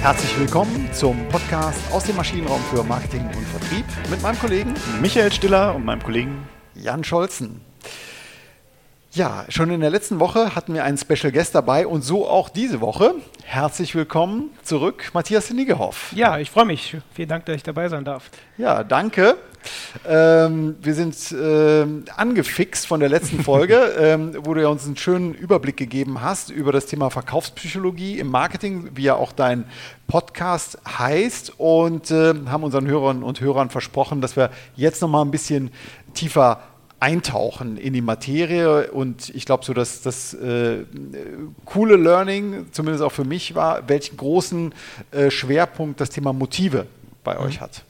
Herzlich willkommen zum Podcast aus dem Maschinenraum für Marketing und Vertrieb mit meinem Kollegen Michael Stiller und meinem Kollegen Jan Scholzen. Ja, schon in der letzten Woche hatten wir einen Special Guest dabei und so auch diese Woche. Herzlich willkommen zurück, Matthias Nigehoff. Ja, ich freue mich. Vielen Dank, dass ich dabei sein darf. Ja, danke. Ähm, wir sind ähm, angefixt von der letzten Folge, ähm, wo du ja uns einen schönen Überblick gegeben hast über das Thema Verkaufspsychologie im Marketing, wie ja auch dein Podcast heißt und äh, haben unseren Hörern und Hörern versprochen, dass wir jetzt noch mal ein bisschen tiefer eintauchen in die Materie und ich glaube so, dass das äh, coole Learning, zumindest auch für mich war, welchen großen äh, Schwerpunkt das Thema Motive bei mhm. euch hat.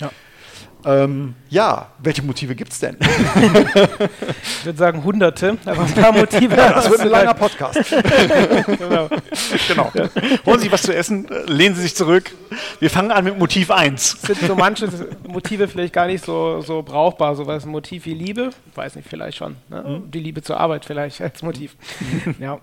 Ja. Ähm, ja, welche Motive gibt es denn? ich würde sagen hunderte, aber ein paar Motive. Ja, das wird ein langer Podcast. genau. genau. Holen Sie was zu essen, lehnen Sie sich zurück. Wir fangen an mit Motiv 1. Sind so manche Motive vielleicht gar nicht so, so brauchbar, so was Motiv wie Liebe, weiß nicht, vielleicht schon. Ne? Mhm. Die Liebe zur Arbeit vielleicht als Motiv. ja.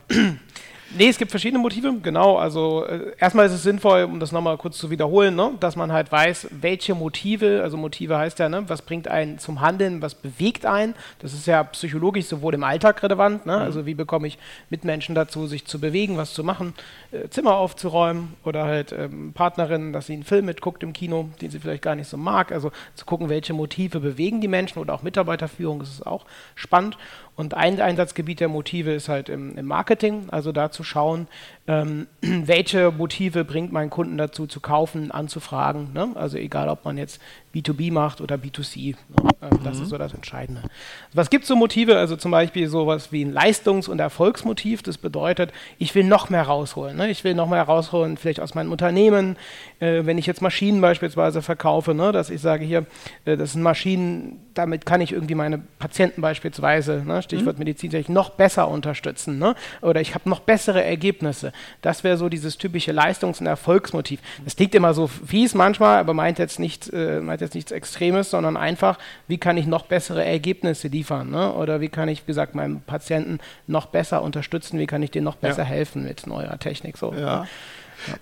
Nee, es gibt verschiedene Motive, genau. Also äh, erstmal ist es sinnvoll, um das nochmal kurz zu wiederholen, ne, dass man halt weiß, welche Motive, also Motive heißt ja, ne, was bringt einen zum Handeln, was bewegt einen. Das ist ja psychologisch sowohl im Alltag relevant, ne, mhm. also wie bekomme ich Mitmenschen dazu, sich zu bewegen, was zu machen, äh, Zimmer aufzuräumen oder halt ähm, Partnerin, dass sie einen Film mitguckt im Kino, den sie vielleicht gar nicht so mag. Also zu gucken, welche Motive bewegen die Menschen oder auch Mitarbeiterführung, das ist auch spannend. Und ein Einsatzgebiet der Motive ist halt im, im Marketing, also da zu schauen, ähm, welche Motive bringt meinen Kunden dazu zu kaufen, anzufragen. Ne? Also egal, ob man jetzt B2B macht oder B2C. Ne? Ähm, das mhm. ist so das Entscheidende. Was gibt es so Motive? Also zum Beispiel sowas wie ein Leistungs- und Erfolgsmotiv. Das bedeutet, ich will noch mehr rausholen. Ne? Ich will noch mehr rausholen, vielleicht aus meinem Unternehmen. Äh, wenn ich jetzt Maschinen beispielsweise verkaufe, ne? dass ich sage hier, äh, das sind Maschinen, damit kann ich irgendwie meine Patienten beispielsweise, ne? Stichwort mhm. Medizintechnik, noch besser unterstützen. Ne? Oder ich habe noch bessere Ergebnisse. Das wäre so dieses typische Leistungs- und Erfolgsmotiv. Das klingt immer so fies manchmal, aber meint jetzt, nicht, äh, meint jetzt nichts Extremes, sondern einfach, wie kann ich noch bessere Ergebnisse liefern? Ne? Oder wie kann ich, wie gesagt, meinem Patienten noch besser unterstützen? Wie kann ich denen noch besser ja. helfen mit neuer Technik? So, ja.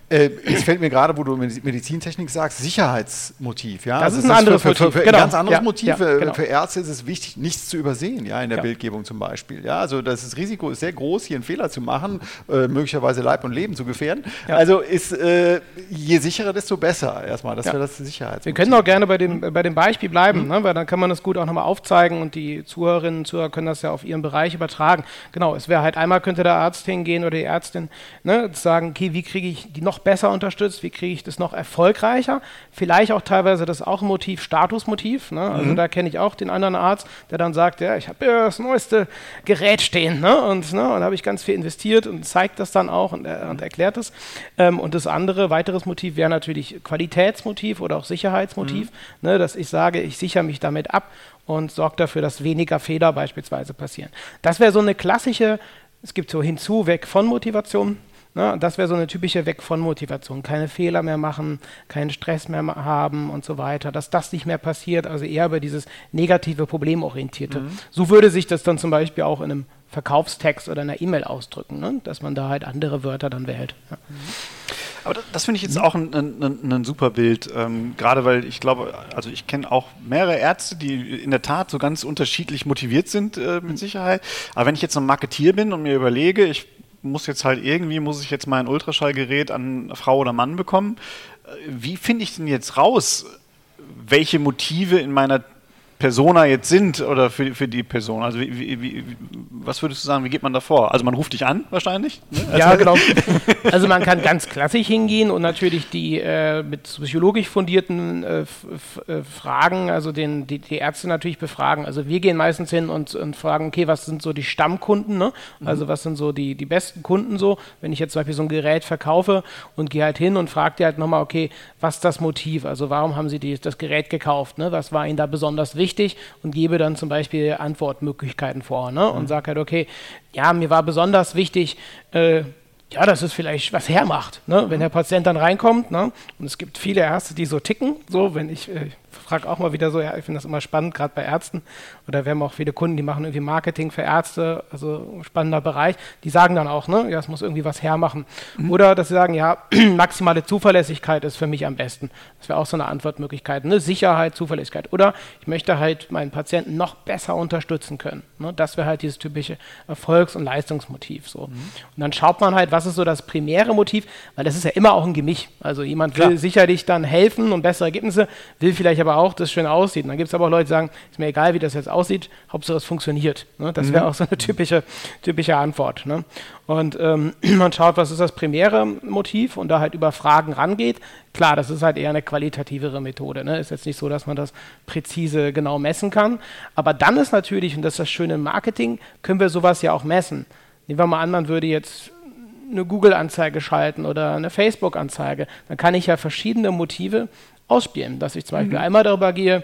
Ne? Äh, es fällt mir gerade, wo du Medizintechnik sagst, Sicherheitsmotiv. Ja? Das also ist ein anderes für, für, Motiv. Für, genau. Ein ganz anderes ja, Motiv. Ja, genau. Für Ärzte ist es wichtig, nichts zu übersehen, ja, in der ja. Bildgebung zum Beispiel. Ja? Also das, das, Risiko ist sehr groß, hier einen Fehler zu machen, äh, möglicherweise Leib und Leben zu gefährden. Also ist äh, je sicherer, desto besser erstmal. Das wäre das Sicherheitsmotiv. Wir können auch gerne bei dem, bei dem Beispiel bleiben, mhm. ne? weil dann kann man das gut auch nochmal aufzeigen und die Zuhörerinnen und Zuhörer können das ja auf ihren Bereich übertragen. Genau, es wäre halt einmal könnte der Arzt hingehen oder die Ärztin ne, sagen, okay, wie kriege ich die noch besser unterstützt wie kriege ich das noch erfolgreicher. Vielleicht auch teilweise das auch ein Motiv, Statusmotiv. Ne? Also mhm. da kenne ich auch den anderen Arzt, der dann sagt, ja, ich habe ja das neueste Gerät stehen ne? und, ne? und da habe ich ganz viel investiert und zeigt das dann auch und, äh, und erklärt es. Ähm, und das andere, weiteres Motiv wäre natürlich Qualitätsmotiv oder auch Sicherheitsmotiv, mhm. ne? dass ich sage, ich sichere mich damit ab und sorge dafür, dass weniger Fehler beispielsweise passieren. Das wäre so eine klassische, es gibt so hinzu, weg von Motivation. Ne? Das wäre so eine typische Weg von Motivation. Keine Fehler mehr machen, keinen Stress mehr haben und so weiter. Dass das nicht mehr passiert, also eher über dieses negative Problemorientierte. Mhm. So würde sich das dann zum Beispiel auch in einem Verkaufstext oder einer E-Mail ausdrücken, ne? dass man da halt andere Wörter dann wählt. Ja. Mhm. Aber das, das finde ich jetzt auch ein, ein, ein super Bild, ähm, gerade weil ich glaube, also ich kenne auch mehrere Ärzte, die in der Tat so ganz unterschiedlich motiviert sind, äh, mit Sicherheit. Aber wenn ich jetzt ein Marketier bin und mir überlege, ich muss jetzt halt irgendwie, muss ich jetzt mein Ultraschallgerät an Frau oder Mann bekommen. Wie finde ich denn jetzt raus, welche Motive in meiner Persona jetzt sind oder für, für die Person? Also wie, wie, wie, was würdest du sagen, wie geht man da vor? Also man ruft dich an wahrscheinlich? Ne? Ja, genau. Also man kann ganz klassisch hingehen und natürlich die äh, mit psychologisch fundierten äh, äh, Fragen, also den, die, die, Ärzte natürlich befragen. Also wir gehen meistens hin und, und fragen, okay, was sind so die Stammkunden? Ne? Mhm. Also was sind so die, die besten Kunden so? Wenn ich jetzt zum Beispiel so ein Gerät verkaufe und gehe halt hin und frage die halt nochmal, okay, was ist das Motiv? Also warum haben sie die, das Gerät gekauft? Ne? Was war ihnen da besonders wichtig? Wichtig und gebe dann zum Beispiel Antwortmöglichkeiten vor ne? und mhm. sage halt, okay, ja, mir war besonders wichtig, äh, ja, dass es vielleicht was hermacht, ne? wenn der Patient dann reinkommt. Ne? Und es gibt viele Ärzte, die so ticken, so wenn ich, äh, frage auch mal wieder so, ja, ich finde das immer spannend, gerade bei Ärzten. Oder wir haben auch viele Kunden, die machen irgendwie Marketing für Ärzte, also spannender Bereich. Die sagen dann auch, ne, ja, es muss irgendwie was hermachen. Mhm. Oder dass sie sagen, ja, maximale Zuverlässigkeit ist für mich am besten. Das wäre auch so eine Antwortmöglichkeit. Ne? Sicherheit, Zuverlässigkeit. Oder ich möchte halt meinen Patienten noch besser unterstützen können. Ne? Das wäre halt dieses typische Erfolgs- und Leistungsmotiv. So. Mhm. Und dann schaut man halt, was ist so das primäre Motiv, weil das ist ja immer auch ein Gemisch. Also jemand will Klar. sicherlich dann helfen und bessere Ergebnisse, will vielleicht aber auch, dass es schön aussieht. Und dann gibt es aber auch Leute, die sagen, ist mir egal, wie das jetzt aussieht, Hauptsache es funktioniert. Ne? Das wäre mhm. auch so eine typische, typische Antwort. Ne? Und ähm, man schaut, was ist das primäre Motiv und da halt über Fragen rangeht. Klar, das ist halt eher eine qualitativere Methode. Ne? Ist jetzt nicht so, dass man das präzise genau messen kann. Aber dann ist natürlich, und das ist das Schöne im Marketing, können wir sowas ja auch messen. Nehmen wir mal an, man würde jetzt eine Google-Anzeige schalten oder eine Facebook-Anzeige. Dann kann ich ja verschiedene Motive ausspielen. Dass ich zum Beispiel mhm. einmal darüber gehe,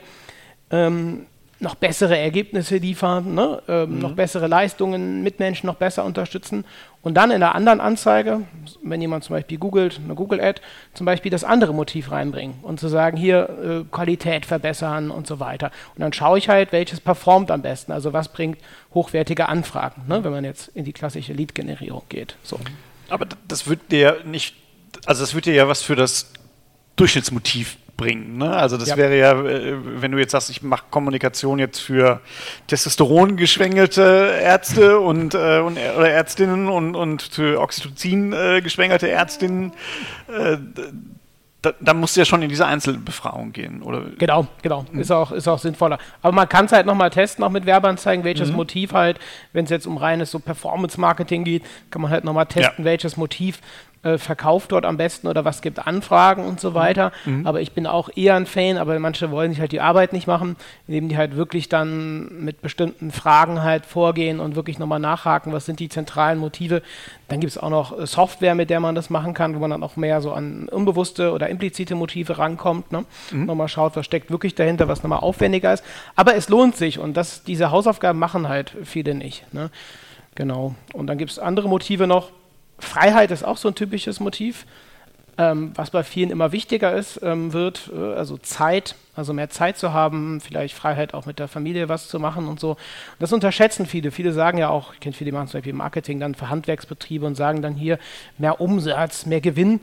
ähm, noch bessere Ergebnisse liefern, ne? ähm, mhm. noch bessere Leistungen, Mitmenschen noch besser unterstützen und dann in der anderen Anzeige, wenn jemand zum Beispiel googelt, eine Google-Ad, zum Beispiel das andere Motiv reinbringen und zu sagen, hier äh, Qualität verbessern und so weiter. Und dann schaue ich halt, welches performt am besten, also was bringt hochwertige Anfragen, ne? wenn man jetzt in die klassische Lead-Generierung geht. So. Aber das wird dir nicht, also das wird dir ja was für das Durchschnittsmotiv bringen. Ne? Also das ja. wäre ja, äh, wenn du jetzt sagst, ich mache Kommunikation jetzt für Testosteron geschwängelte Ärzte und, äh, und oder Ärztinnen und, und für Oxytocin äh, geschwängerte Ärztinnen, äh, da, da musst du ja schon in diese Einzelbefragung gehen, oder? Genau, genau. Mhm. Ist, auch, ist auch sinnvoller. Aber man kann es halt nochmal testen, auch mit Werbeanzeigen, welches mhm. Motiv halt, wenn es jetzt um reines so Performance-Marketing geht, kann man halt nochmal testen, ja. welches Motiv äh, verkauft dort am besten oder was gibt Anfragen und so weiter. Mhm. Aber ich bin auch eher ein Fan, aber manche wollen sich halt die Arbeit nicht machen, indem die halt wirklich dann mit bestimmten Fragen halt vorgehen und wirklich nochmal nachhaken, was sind die zentralen Motive. Dann gibt es auch noch äh, Software, mit der man das machen kann, wo man dann auch mehr so an unbewusste oder implizite Motive rankommt. Ne? Mhm. Nochmal schaut, was steckt wirklich dahinter, was nochmal aufwendiger ist. Aber es lohnt sich und das, diese Hausaufgaben machen halt viele nicht. Ne? Genau. Und dann gibt es andere Motive noch, Freiheit ist auch so ein typisches Motiv, ähm, was bei vielen immer wichtiger ist, ähm, wird, äh, also Zeit, also mehr Zeit zu haben, vielleicht Freiheit auch mit der Familie was zu machen und so. Das unterschätzen viele. Viele sagen ja auch, ich kenne viele, die machen zum Beispiel Marketing dann für Handwerksbetriebe und sagen dann hier mehr Umsatz, mehr Gewinn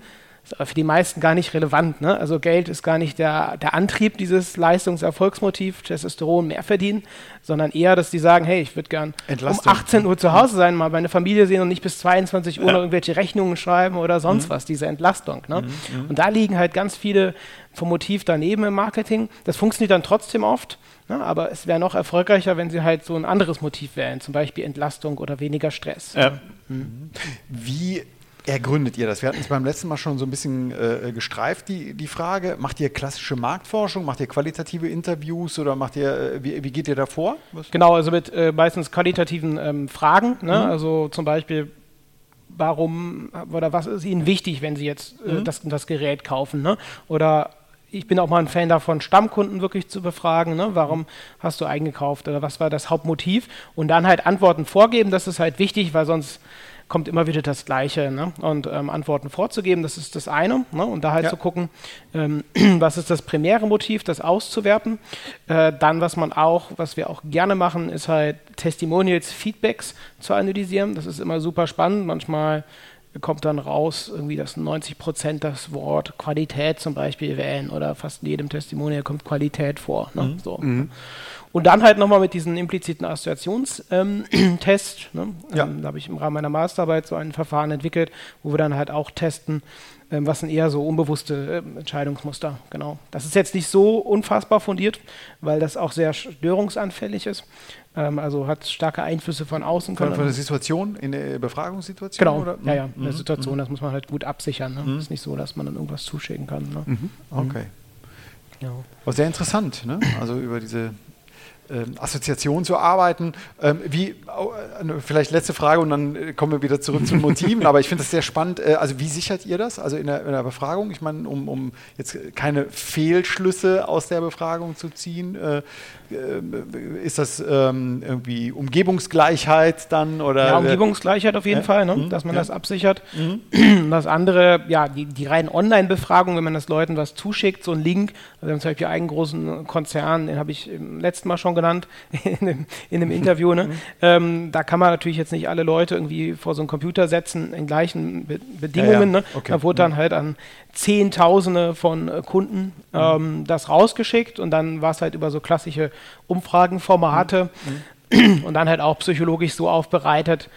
ist aber für die meisten gar nicht relevant. Ne? Also Geld ist gar nicht der, der Antrieb, dieses Leistungserfolgsmotiv, Testosteron mehr verdienen, sondern eher, dass die sagen, hey, ich würde gern Entlastung. um 18 Uhr zu Hause sein, mal meine Familie sehen und nicht bis 22 Uhr ja. noch irgendwelche Rechnungen schreiben oder sonst mhm. was, diese Entlastung. Ne? Mhm, mhm. Und da liegen halt ganz viele vom Motiv daneben im Marketing. Das funktioniert dann trotzdem oft. Ne? Aber es wäre noch erfolgreicher, wenn sie halt so ein anderes Motiv wählen, zum Beispiel Entlastung oder weniger Stress. Ja. Mhm. Wie ergründet ihr das? Wir hatten es beim letzten Mal schon so ein bisschen äh, gestreift, die, die Frage. Macht ihr klassische Marktforschung? Macht ihr qualitative Interviews oder macht ihr, äh, wie, wie, geht ihr da vor? Genau, also mit äh, meistens qualitativen ähm, Fragen. Ne? Mhm. Also zum Beispiel, warum oder was ist Ihnen wichtig, wenn Sie jetzt äh, mhm. das, das Gerät kaufen? Ne? Oder ich bin auch mal ein Fan davon, Stammkunden wirklich zu befragen. Ne? Warum hast du eingekauft oder was war das Hauptmotiv? Und dann halt Antworten vorgeben. Das ist halt wichtig, weil sonst kommt immer wieder das Gleiche. Ne? Und ähm, Antworten vorzugeben, das ist das eine. Ne? Und da halt ja. zu gucken, ähm, was ist das primäre Motiv, das auszuwerten. Äh, dann, was man auch, was wir auch gerne machen, ist halt Testimonials, Feedbacks zu analysieren. Das ist immer super spannend. Manchmal kommt dann raus, irgendwie, dass 90 Prozent das Wort Qualität zum Beispiel wählen oder fast in jedem Testimonial kommt Qualität vor. Ne? Mhm. So. Mhm. Und dann halt nochmal mit diesen impliziten Assoziationstests. Ähm, ne? ja. ähm, da habe ich im Rahmen meiner Masterarbeit so ein Verfahren entwickelt, wo wir dann halt auch testen, ähm, was sind eher so unbewusste äh, Entscheidungsmuster. Genau. Das ist jetzt nicht so unfassbar fundiert, weil das auch sehr störungsanfällig ist. Ähm, also hat starke Einflüsse von außen. Von, von der Situation, in der Befragungssituation? Genau, oder? ja, ja, mhm. der Situation, mhm. das muss man halt gut absichern. Ne? Mhm. ist nicht so, dass man dann irgendwas zuschicken kann. Ne? Mhm. Okay. Ja. Aber sehr interessant, ne? also über diese Assoziation zu arbeiten. Ähm, wie, äh, vielleicht letzte Frage und dann äh, kommen wir wieder zurück zu den Motiven, aber ich finde das sehr spannend. Äh, also wie sichert ihr das? Also in der, in der Befragung, ich meine, um, um, jetzt keine Fehlschlüsse aus der Befragung zu ziehen, ist das ähm, irgendwie Umgebungsgleichheit dann oder? Ja, Umgebungsgleichheit auf jeden Fall, ne? Mhm. dass man ja. das absichert. Mhm. Das andere, ja, die, die reinen Online-Befragungen, wenn man das Leuten was zuschickt, so ein Link, also wir haben zum Beispiel einen großen Konzern, den habe ich im letzten Mal schon genannt, in einem, in einem Interview. Ne? Mhm. Ähm, da kann man natürlich jetzt nicht alle Leute irgendwie vor so einen Computer setzen in gleichen Be Bedingungen. Ja, ja. Ne? Okay. Da wurde dann mhm. halt an Zehntausende von äh, Kunden mhm. ähm, das rausgeschickt und dann war es halt über so klassische Umfragenformate mhm. und dann halt auch psychologisch so aufbereitet,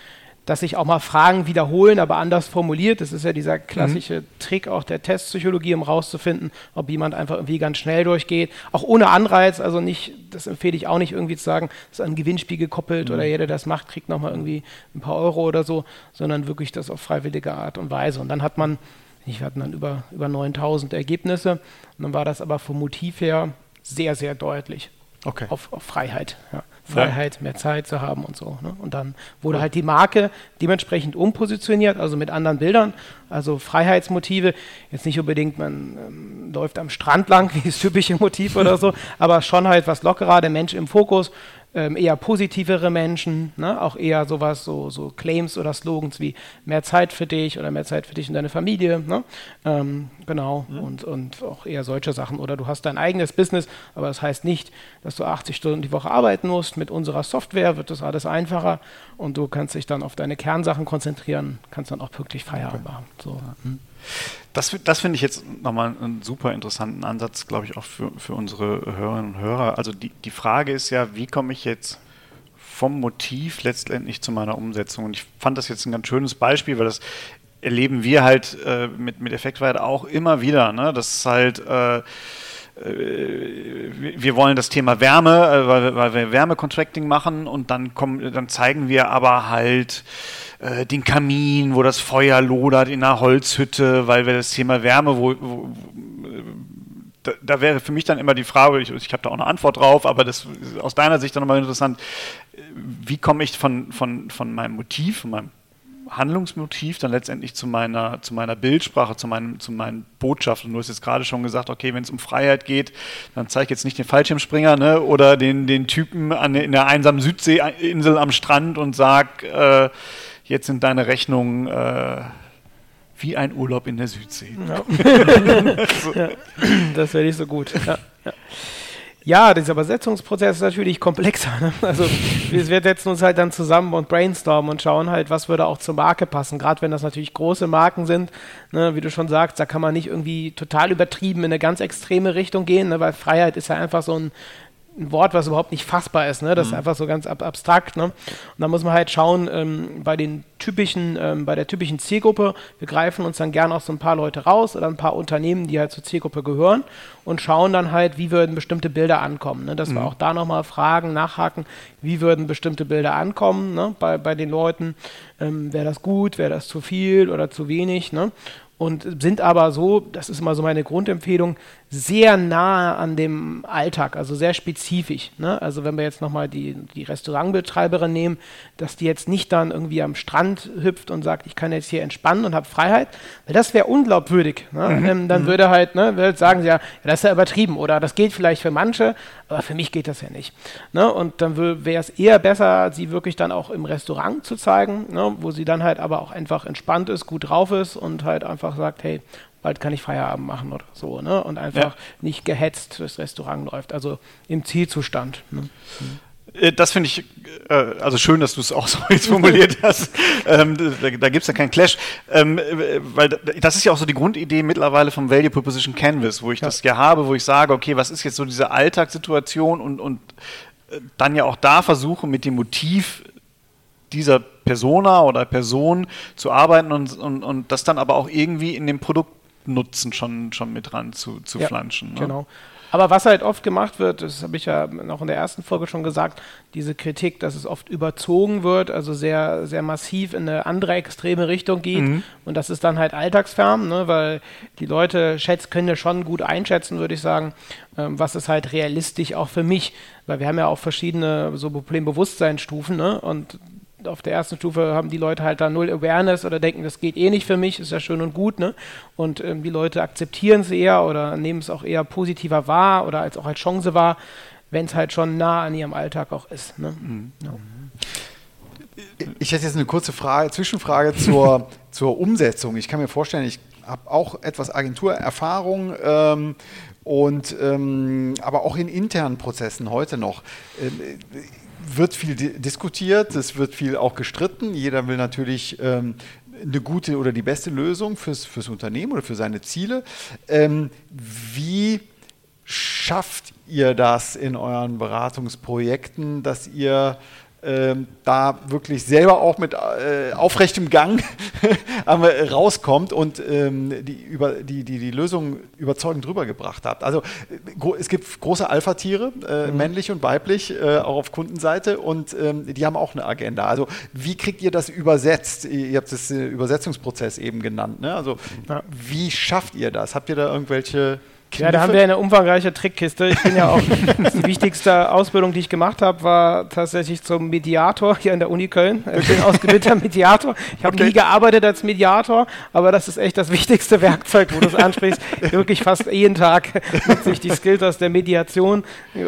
dass sich auch mal Fragen wiederholen, aber anders formuliert. Das ist ja dieser klassische mhm. Trick auch der Testpsychologie, um rauszufinden, ob jemand einfach irgendwie ganz schnell durchgeht. Auch ohne Anreiz, also nicht, das empfehle ich auch nicht irgendwie zu sagen, das ist an ein Gewinnspiel gekoppelt mhm. oder jeder, der das macht, kriegt nochmal irgendwie ein paar Euro oder so, sondern wirklich das auf freiwillige Art und Weise. Und dann hat man, wir hatten dann über, über 9000 Ergebnisse und dann war das aber vom Motiv her sehr, sehr deutlich. Okay. Auf, auf Freiheit. Ja. Freiheit, mehr Zeit zu haben und so. Ne? Und dann wurde halt die Marke dementsprechend umpositioniert, also mit anderen Bildern, also Freiheitsmotive. Jetzt nicht unbedingt, man ähm, läuft am Strand lang, wie das typische Motiv oder so, aber schon halt was lockerer, der Mensch im Fokus ähm, eher positivere Menschen, ne? auch eher sowas, so, so Claims oder Slogans wie mehr Zeit für dich oder mehr Zeit für dich und deine Familie. Ne? Ähm, genau, mhm. und, und auch eher solche Sachen. Oder du hast dein eigenes Business, aber das heißt nicht, dass du 80 Stunden die Woche arbeiten musst. Mit unserer Software wird das alles einfacher und du kannst dich dann auf deine Kernsachen konzentrieren, kannst dann auch pünktlich Feierabend okay. machen. So. Mhm. Das, das finde ich jetzt nochmal einen super interessanten Ansatz, glaube ich, auch für, für unsere Hörerinnen und Hörer. Also die, die Frage ist ja, wie komme ich jetzt vom Motiv letztendlich zu meiner Umsetzung? Und ich fand das jetzt ein ganz schönes Beispiel, weil das erleben wir halt äh, mit, mit Effektweit auch immer wieder. Ne? Das ist halt. Äh wir wollen das Thema Wärme, äh, weil, weil wir Wärmecontracting machen und dann kommen, dann zeigen wir aber halt äh, den Kamin, wo das Feuer lodert in einer Holzhütte, weil wir das Thema Wärme, wo, wo da, da, wäre für mich dann immer die Frage, ich, ich habe da auch eine Antwort drauf, aber das ist aus deiner Sicht dann nochmal interessant, wie komme ich von, von, von meinem Motiv, von meinem Handlungsmotiv dann letztendlich zu meiner, zu meiner Bildsprache, zu, meinem, zu meinen Botschaften. Du hast jetzt gerade schon gesagt, okay, wenn es um Freiheit geht, dann zeige jetzt nicht den Fallschirmspringer ne, oder den, den Typen an, in der einsamen Südseeinsel am Strand und sag, äh, jetzt sind deine Rechnungen äh, wie ein Urlaub in der Südsee. Ja. ja, das wäre nicht so gut. Ja, ja. dieser Übersetzungsprozess ist natürlich komplexer. Ne? Also wir, wir setzen uns halt dann zusammen und brainstormen und schauen halt, was würde auch zur Marke passen. Gerade wenn das natürlich große Marken sind, ne, wie du schon sagst, da kann man nicht irgendwie total übertrieben in eine ganz extreme Richtung gehen, ne, weil Freiheit ist ja einfach so ein ein Wort, was überhaupt nicht fassbar ist. Ne? Das mhm. ist einfach so ganz ab abstrakt. Ne? Und da muss man halt schauen, ähm, bei den typischen, ähm, bei der typischen Zielgruppe, wir greifen uns dann gerne auch so ein paar Leute raus oder ein paar Unternehmen, die halt zur Zielgruppe gehören und schauen dann halt, wie würden bestimmte Bilder ankommen. Ne? Dass mhm. wir auch da nochmal fragen, nachhaken, wie würden bestimmte Bilder ankommen ne? bei, bei den Leuten. Ähm, wäre das gut, wäre das zu viel oder zu wenig? Ne? Und sind aber so, das ist immer so meine Grundempfehlung, sehr nahe an dem Alltag, also sehr spezifisch. Ne? Also wenn wir jetzt nochmal die, die Restaurantbetreiberin nehmen, dass die jetzt nicht dann irgendwie am Strand hüpft und sagt, ich kann jetzt hier entspannen und habe Freiheit, weil das wäre unglaubwürdig. Ne? Mhm. Ähm, dann mhm. würde halt, ne, würde sagen sie ja, ja, das ist ja übertrieben oder das geht vielleicht für manche, aber für mich geht das ja nicht. Ne? Und dann wäre es eher besser, sie wirklich dann auch im Restaurant zu zeigen, ne? wo sie dann halt aber auch einfach entspannt ist, gut drauf ist und halt einfach sagt, hey, bald kann ich Feierabend machen oder so, ne? Und einfach ja. nicht gehetzt durchs Restaurant läuft, also im Zielzustand. Ne? Äh, das finde ich, äh, also schön, dass du es auch so jetzt formuliert hast. Ähm, da da gibt es ja keinen Clash. Ähm, weil das ist ja auch so die Grundidee mittlerweile vom Value Proposition Canvas, wo ich ja. das ja habe, wo ich sage, okay, was ist jetzt so diese Alltagssituation und, und äh, dann ja auch da versuche, mit dem Motiv dieser Persona oder Person zu arbeiten und, und, und das dann aber auch irgendwie in dem Produktnutzen schon, schon mit dran zu, zu ja, flanschen. Ne? Genau. Aber was halt oft gemacht wird, das habe ich ja noch in der ersten Folge schon gesagt, diese Kritik, dass es oft überzogen wird, also sehr, sehr massiv in eine andere extreme Richtung geht. Mhm. Und das ist dann halt alltagsfern, ne, weil die Leute schätz, können ja schon gut einschätzen, würde ich sagen, ähm, was ist halt realistisch auch für mich. Weil wir haben ja auch verschiedene so Problembewusstseinsstufen ne, und auf der ersten Stufe haben die Leute halt da null Awareness oder denken, das geht eh nicht für mich, ist ja schön und gut, ne? Und ähm, die Leute akzeptieren es eher oder nehmen es auch eher positiver wahr oder als auch als Chance wahr, wenn es halt schon nah an ihrem Alltag auch ist. Ne? Mhm. Ja. Ich hätte jetzt eine kurze Frage, Zwischenfrage zur, zur Umsetzung. Ich kann mir vorstellen, ich habe auch etwas Agenturerfahrung. Ähm, und ähm, aber auch in internen Prozessen heute noch. Ähm, wird viel diskutiert, es wird viel auch gestritten. Jeder will natürlich ähm, eine gute oder die beste Lösung fürs, fürs Unternehmen oder für seine Ziele. Ähm, wie schafft ihr das in euren Beratungsprojekten, dass ihr da wirklich selber auch mit äh, aufrechtem Gang rauskommt und ähm, die, über, die, die, die Lösung überzeugend rübergebracht habt. Also es gibt große Alpha-Tiere, äh, mhm. männlich und weiblich, äh, auch auf Kundenseite und ähm, die haben auch eine Agenda. Also wie kriegt ihr das übersetzt? Ihr habt das äh, Übersetzungsprozess eben genannt. Ne? Also ja. wie schafft ihr das? Habt ihr da irgendwelche Kniffe. Ja, da haben wir eine umfangreiche Trickkiste. Ich bin ja auch, die wichtigste Ausbildung, die ich gemacht habe, war tatsächlich zum Mediator hier an der Uni Köln. Ich bin ausgebildeter Mediator. Ich habe okay. nie gearbeitet als Mediator, aber das ist echt das wichtigste Werkzeug, wo du es ansprichst. Wirklich fast jeden Tag nutze ich die Skills aus der Mediation,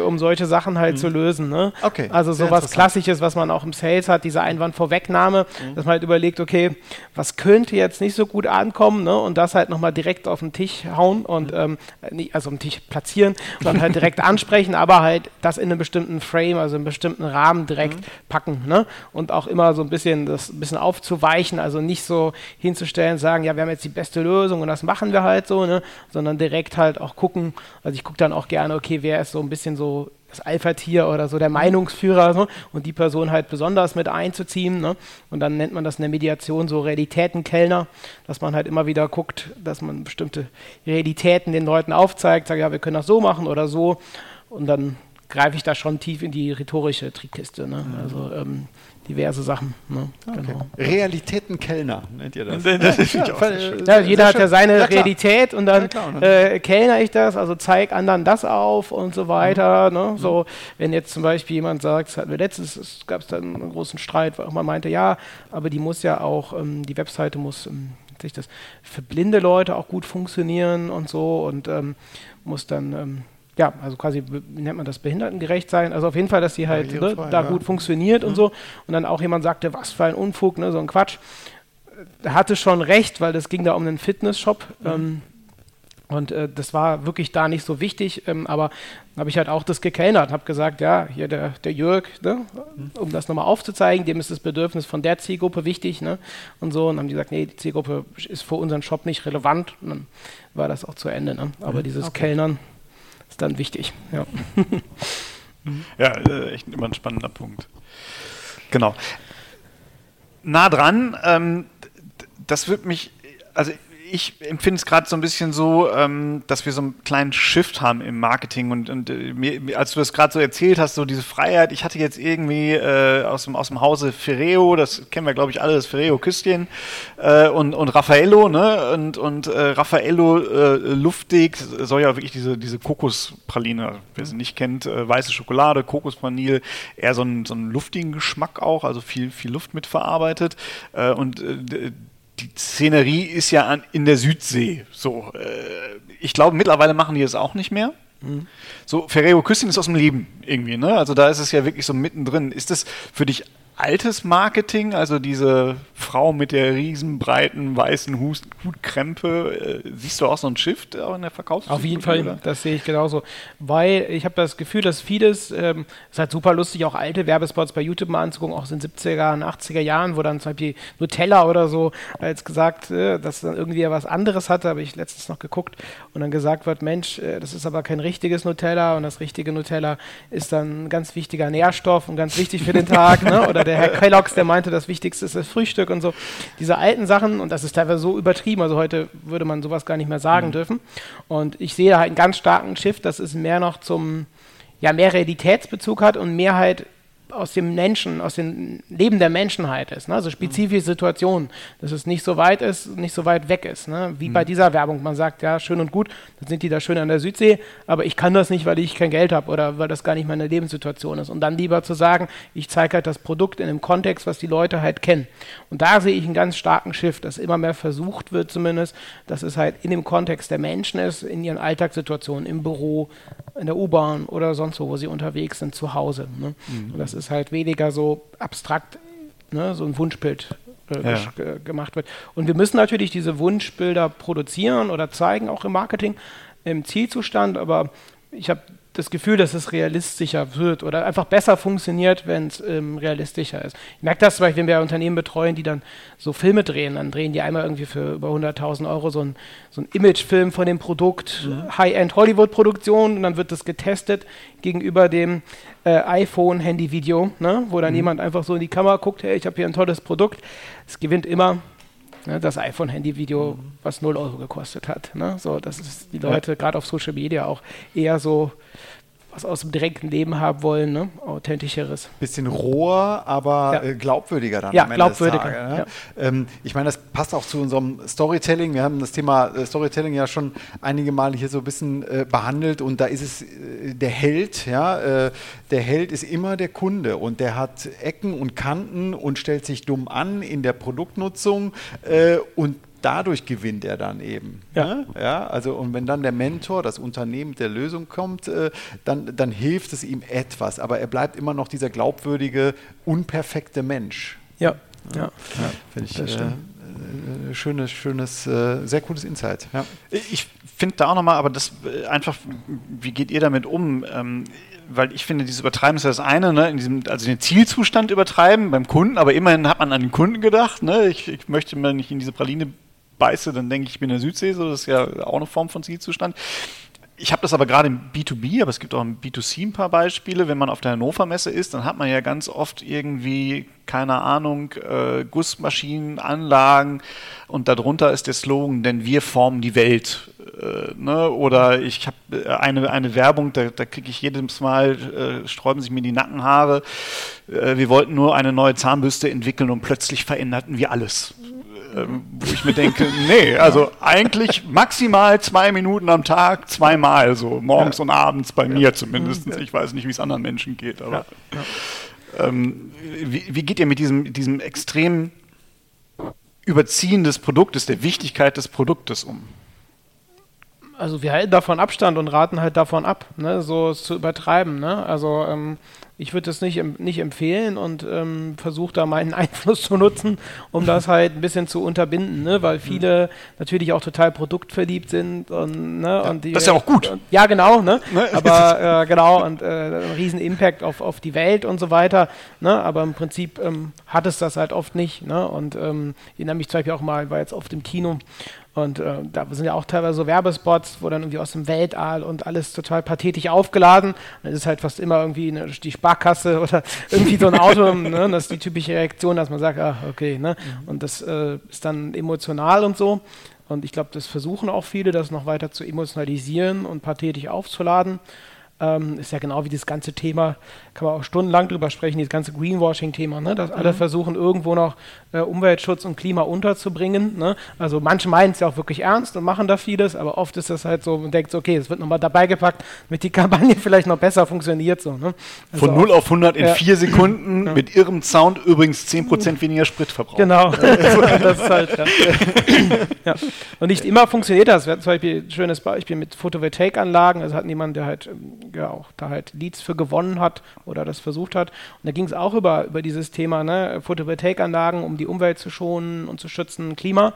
um solche Sachen halt mhm. zu lösen. Ne? Okay. Also sowas Klassisches, was man auch im Sales hat, diese Einwandvorwegnahme, mhm. dass man halt überlegt, okay, was könnte jetzt nicht so gut ankommen ne? und das halt nochmal direkt auf den Tisch hauen und mhm. ähm, also am Tisch platzieren und dann halt direkt ansprechen, aber halt das in einem bestimmten Frame, also in einem bestimmten Rahmen direkt mhm. packen. Ne? Und auch immer so ein bisschen das ein bisschen aufzuweichen, also nicht so hinzustellen, sagen, ja, wir haben jetzt die beste Lösung und das machen wir halt so, ne? sondern direkt halt auch gucken. Also ich gucke dann auch gerne, okay, wer ist so ein bisschen so das Alpha-Tier oder so der. Meinungsführer so, und die Person halt besonders mit einzuziehen. Ne? Und dann nennt man das in der Mediation so Realitätenkellner, dass man halt immer wieder guckt, dass man bestimmte Realitäten den Leuten aufzeigt, sagt, ja, wir können das so machen oder so. Und dann greife ich da schon tief in die rhetorische Trickkiste. Ne? Also ähm, diverse Sachen. Ne? Okay. Genau. Realitätenkellner nennt ihr das? das ja, ja, jeder hat ja seine ja, Realität und dann äh, kellner ich das, also zeig anderen das auf und so weiter. Mhm. Ne? So, wenn jetzt zum Beispiel jemand sagt, es hatten wir letztens, gab es dann einen großen Streit, weil man meinte, ja, aber die muss ja auch, ähm, die Webseite muss ähm, sich das für blinde Leute auch gut funktionieren und so und ähm, muss dann ähm, ja, also quasi nennt man das behindertengerecht sein. Also auf jeden Fall, dass die halt ne, Fall, da ja. gut funktioniert mhm. und so. Und dann auch jemand sagte, was für ein Unfug, ne, so ein Quatsch. Er hatte schon recht, weil das ging da um einen Fitnessshop. Mhm. Ähm, und äh, das war wirklich da nicht so wichtig, ähm, aber habe ich halt auch das gekellnert, habe gesagt, ja, hier der, der Jörg, ne, um das nochmal aufzuzeigen, dem ist das Bedürfnis von der Zielgruppe wichtig, ne, und so, und dann haben die gesagt, nee, die Zielgruppe ist für unseren Shop nicht relevant, und dann war das auch zu Ende, ne, aber mhm. dieses okay. Kellnern, ist dann wichtig. Ja, ja äh, echt immer ein spannender Punkt. Genau. Nah dran, ähm, das wird mich, also ich empfinde es gerade so ein bisschen so, ähm, dass wir so einen kleinen Shift haben im Marketing und, und äh, mir, als du das gerade so erzählt hast, so diese Freiheit, ich hatte jetzt irgendwie äh, aus, dem, aus dem Hause Ferreo, das kennen wir glaube ich alle, das Ferreo-Küsschen äh, und, und Raffaello, ne? Und, und äh, Raffaello äh, luftig soll ja wirklich diese, diese Kokospraline, wer sie nicht kennt, äh, weiße Schokolade, Kokosvanille, eher so einen, so einen luftigen Geschmack auch, also viel, viel Luft mitverarbeitet. Und die Szenerie ist ja an, in der Südsee. So, äh, ich glaube, mittlerweile machen die es auch nicht mehr. Mhm. So, Ferrero Küsschen ist aus dem Leben irgendwie, ne? Also da ist es ja wirklich so mittendrin. Ist das für dich altes Marketing, also diese Frau mit der riesenbreiten weißen Hutkrempe, äh, siehst du auch so ein Shift auch in der Verkaufsstruktur? Auf jeden Fall, oder? das sehe ich genauso. Weil ich habe das Gefühl, dass vieles, ähm, ist halt super lustig, auch alte Werbespots bei YouTube mal anzugucken, auch in den 70er und 80er Jahren, wo dann zum Beispiel Nutella oder so als gesagt, äh, dass dann irgendwie was anderes hatte, habe ich letztens noch geguckt und dann gesagt wird, Mensch, äh, das ist aber kein richtiges Nutella und das richtige Nutella ist dann ein ganz wichtiger Nährstoff und ganz wichtig für den Tag, ne? oder oder der Herr Kellogg's, der meinte, das Wichtigste ist das Frühstück und so. Diese alten Sachen, und das ist teilweise so übertrieben, also heute würde man sowas gar nicht mehr sagen mhm. dürfen. Und ich sehe da halt einen ganz starken Shift, dass es mehr noch zum, ja, mehr Realitätsbezug hat und mehr halt aus dem Menschen, aus dem Leben der Menschheit ist. Ne? Also spezifische Situationen, dass es nicht so weit ist, nicht so weit weg ist. Ne? Wie mhm. bei dieser Werbung. Man sagt, ja, schön und gut, dann sind die da schön an der Südsee, aber ich kann das nicht, weil ich kein Geld habe oder weil das gar nicht meine Lebenssituation ist. Und dann lieber zu sagen, ich zeige halt das Produkt in einem Kontext, was die Leute halt kennen. Und da sehe ich einen ganz starken Shift, dass immer mehr versucht wird zumindest, dass es halt in dem Kontext der Menschen ist, in ihren Alltagssituationen, im Büro, in der U-Bahn oder sonst wo, wo sie unterwegs sind, zu Hause. Ne? Mhm. Und das ist halt weniger so abstrakt, ne, so ein Wunschbild äh, ja. gemacht wird. Und wir müssen natürlich diese Wunschbilder produzieren oder zeigen, auch im Marketing, im Zielzustand, aber ich habe das Gefühl, dass es realistischer wird oder einfach besser funktioniert, wenn es ähm, realistischer ist. Ich merke das zum Beispiel, wenn wir Unternehmen betreuen, die dann so Filme drehen, dann drehen die einmal irgendwie für über 100.000 Euro so ein, so ein Imagefilm von dem Produkt, mhm. High-End Hollywood-Produktion und dann wird das getestet gegenüber dem äh, iPhone-Handy-Video, ne? wo dann mhm. jemand einfach so in die Kamera guckt, hey, ich habe hier ein tolles Produkt. Es gewinnt immer Ne, das iPhone-Handy-Video, mhm. was 0 Euro gekostet hat. Ne? So, das ist die Leute gerade auf Social Media auch eher so was aus dem direkten Leben haben wollen, ne? authentischeres. Bisschen roher, aber ja. äh, glaubwürdiger dann ja, glaubwürdiger, Tages. Ne? Ja. Ähm, ich meine, das passt auch zu unserem Storytelling. Wir haben das Thema äh, Storytelling ja schon einige Male hier so ein bisschen äh, behandelt und da ist es äh, der Held, ja, äh, der Held ist immer der Kunde und der hat Ecken und Kanten und stellt sich dumm an in der Produktnutzung äh, und dadurch gewinnt er dann eben. Ja. Ne? ja. Also, und wenn dann der Mentor, das Unternehmen mit der Lösung kommt, äh, dann, dann hilft es ihm etwas. Aber er bleibt immer noch dieser glaubwürdige, unperfekte Mensch. Ja, ja. ja. Finde ich. Das äh, äh, schönes, schönes, äh, sehr cooles Insight. Ja. Ich finde da auch nochmal, aber das äh, einfach, wie geht ihr damit um? Ähm, weil ich finde, dieses Übertreiben ist ja das eine, ne? in diesem, also den Zielzustand übertreiben beim Kunden, aber immerhin hat man an den Kunden gedacht. Ne? Ich, ich möchte mir nicht in diese Praline beiße, dann denke ich, ich bin in der Südsee, so, das ist ja auch eine Form von Zielzustand. Ich habe das aber gerade im B2B, aber es gibt auch im B2C ein paar Beispiele. Wenn man auf der Hannover Messe ist, dann hat man ja ganz oft irgendwie, keine Ahnung, äh, Gussmaschinen, Anlagen und darunter ist der Slogan, denn wir formen die Welt. Äh, ne? Oder ich habe äh, eine, eine Werbung, da, da kriege ich jedes Mal, äh, sträuben sich mir die Nackenhaare. Äh, wir wollten nur eine neue Zahnbürste entwickeln und plötzlich veränderten wir alles. Ähm, wo ich mir denke, nee, also eigentlich maximal zwei Minuten am Tag, zweimal, so morgens ja. und abends bei mir zumindest. Ich weiß nicht, wie es anderen Menschen geht, aber ähm, wie, wie, geht ihr mit diesem, diesem extrem Überziehen des Produktes, der Wichtigkeit des Produktes um? Also wir halten davon Abstand und raten halt davon ab, ne, so es zu übertreiben. Ne? Also ähm, ich würde das nicht, nicht empfehlen und ähm, versuche da meinen Einfluss zu nutzen, um das halt ein bisschen zu unterbinden, ne? weil viele natürlich auch total produktverliebt sind und, ne? Ja, und die, das ist ja auch gut. Und, ja, genau, ne? ne? aber äh, genau und äh, einen riesen Impact auf, auf die Welt und so weiter, ne? aber im Prinzip ähm, hat es das halt oft nicht ne? und ähm, ich erinnere mich zum Beispiel auch mal, war jetzt oft im Kino und äh, da sind ja auch teilweise so Werbespots, wo dann irgendwie aus dem Weltall und alles total pathetisch aufgeladen. Und es ist halt fast immer irgendwie eine, die Sparkasse oder irgendwie so ein Auto. ne? Das ist die typische Reaktion, dass man sagt, ah, okay. Ne? Mhm. Und das äh, ist dann emotional und so. Und ich glaube, das versuchen auch viele, das noch weiter zu emotionalisieren und pathetisch aufzuladen. Ähm, ist ja genau wie das ganze Thema, kann man auch stundenlang drüber sprechen, dieses ganze Greenwashing-Thema, ne? dass mhm. alle versuchen, irgendwo noch äh, Umweltschutz und Klima unterzubringen. Ne? Also manche meinen es ja auch wirklich ernst und machen da vieles, aber oft ist das halt so, man denkt so, okay, es wird nochmal dabei gepackt, damit die Kampagne vielleicht noch besser funktioniert. So, ne? also Von 0 auf 100 in 4 ja. Sekunden ja. mit irrem Sound übrigens 10% weniger Spritverbrauch. Genau, das ist halt, ja. Und nicht immer funktioniert das. Wir hatten zum Beispiel ein schönes Beispiel mit Photovoltaikanlagen, also hatten jemand, der halt ähm, ja auch da halt Leads für gewonnen hat oder das versucht hat. Und da ging es auch über, über dieses Thema, ne, Photovoltaikanlagen, um die Umwelt zu schonen und zu schützen, Klima.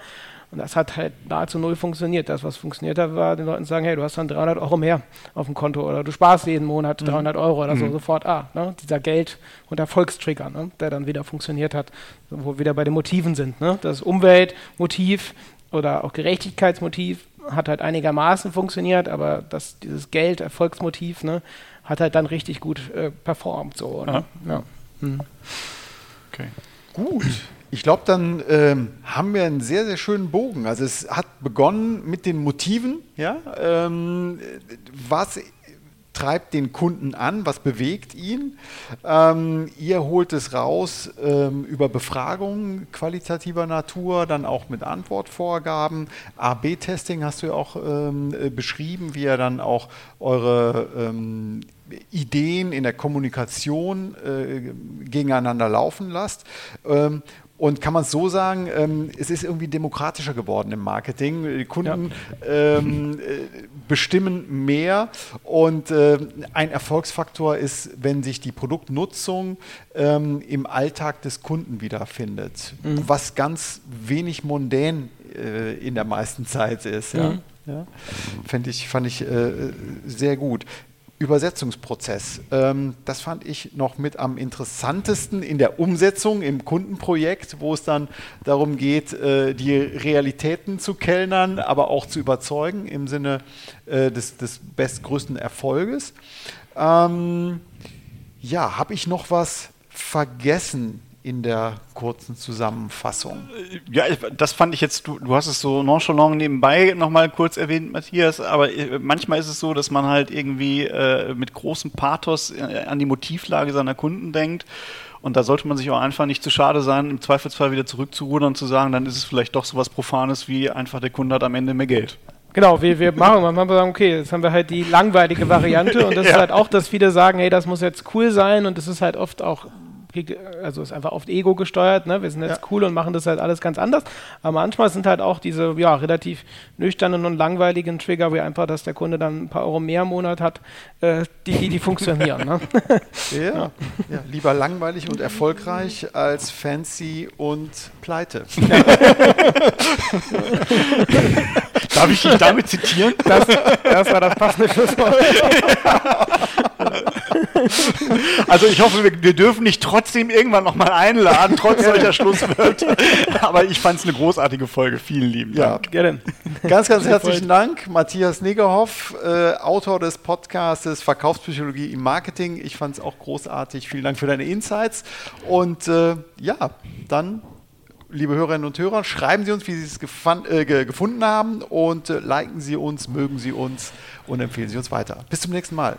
Und das hat halt nahezu null funktioniert. Das, was funktioniert hat, war den Leuten sagen, hey, du hast dann 300 Euro mehr auf dem Konto oder du sparst jeden Monat 300 mhm. Euro oder so, mhm. sofort, ah, ne, dieser Geld- und Erfolgstrigger, ne, der dann wieder funktioniert hat, wo wir wieder bei den Motiven sind. Ne? Das Umweltmotiv oder auch Gerechtigkeitsmotiv hat halt einigermaßen funktioniert, aber das, dieses Geld, Erfolgsmotiv, ne, hat halt dann richtig gut äh, performt. So, ne? ja. Hm. Okay. Gut. Ich glaube, dann ähm, haben wir einen sehr, sehr schönen Bogen. Also es hat begonnen mit den Motiven, ja. Ähm, was treibt den Kunden an, was bewegt ihn. Ähm, ihr holt es raus ähm, über Befragungen qualitativer Natur, dann auch mit Antwortvorgaben. AB-Testing hast du ja auch ähm, äh, beschrieben, wie ihr dann auch eure ähm, Ideen in der Kommunikation äh, gegeneinander laufen lasst. Ähm, und kann man es so sagen, ähm, es ist irgendwie demokratischer geworden im Marketing. Die Kunden ja. ähm, äh, bestimmen mehr und äh, ein Erfolgsfaktor ist, wenn sich die Produktnutzung ähm, im Alltag des Kunden wiederfindet, mhm. was ganz wenig mondän äh, in der meisten Zeit ist. Ja? Mhm. Ja. Fand ich, fand ich äh, sehr gut. Übersetzungsprozess. Ähm, das fand ich noch mit am interessantesten in der Umsetzung im Kundenprojekt, wo es dann darum geht, äh, die Realitäten zu kellnern, aber auch zu überzeugen im Sinne äh, des, des bestgrößten Erfolges. Ähm, ja, habe ich noch was vergessen in der kurzen Zusammenfassung. Ja, das fand ich jetzt, du, du hast es so nonchalant nebenbei nochmal kurz erwähnt, Matthias, aber äh, manchmal ist es so, dass man halt irgendwie äh, mit großem Pathos äh, an die Motivlage seiner Kunden denkt. Und da sollte man sich auch einfach nicht zu schade sein, im Zweifelsfall wieder zurückzurudern und zu sagen, dann ist es vielleicht doch so was Profanes wie einfach der Kunde hat am Ende mehr Geld. Genau, wir, wir machen, manchmal sagen, okay, jetzt haben wir halt die langweilige Variante und das ja. ist halt auch, dass viele sagen, hey, das muss jetzt cool sein und das ist halt oft auch also ist einfach oft Ego gesteuert, ne? wir sind jetzt ja. cool und machen das halt alles ganz anders. Aber manchmal sind halt auch diese ja, relativ nüchternen und langweiligen Trigger, wie einfach, dass der Kunde dann ein paar Euro mehr im Monat hat, äh, die, die, funktionieren. ne? ja. ja. lieber langweilig und erfolgreich als fancy und pleite. Darf ich dich damit zitieren? Das, das war das passende Schlusswort. Also ich hoffe, wir, wir, dürfen nicht trotzdem irgendwann nochmal einladen, trotz solcher Schlusswörter. Aber ich fand es eine großartige Folge. Vielen lieben Dank. Ja, gerne. Ganz, ganz herzlichen Dank, Matthias Negerhoff, äh, Autor des Podcastes Verkaufspsychologie im Marketing. Ich fand es auch großartig. Vielen Dank für deine Insights. Und äh, ja, dann liebe Hörerinnen und Hörer, schreiben Sie uns, wie Sie es äh, gefunden haben und äh, liken Sie uns, mögen Sie uns und empfehlen Sie uns weiter. Bis zum nächsten Mal.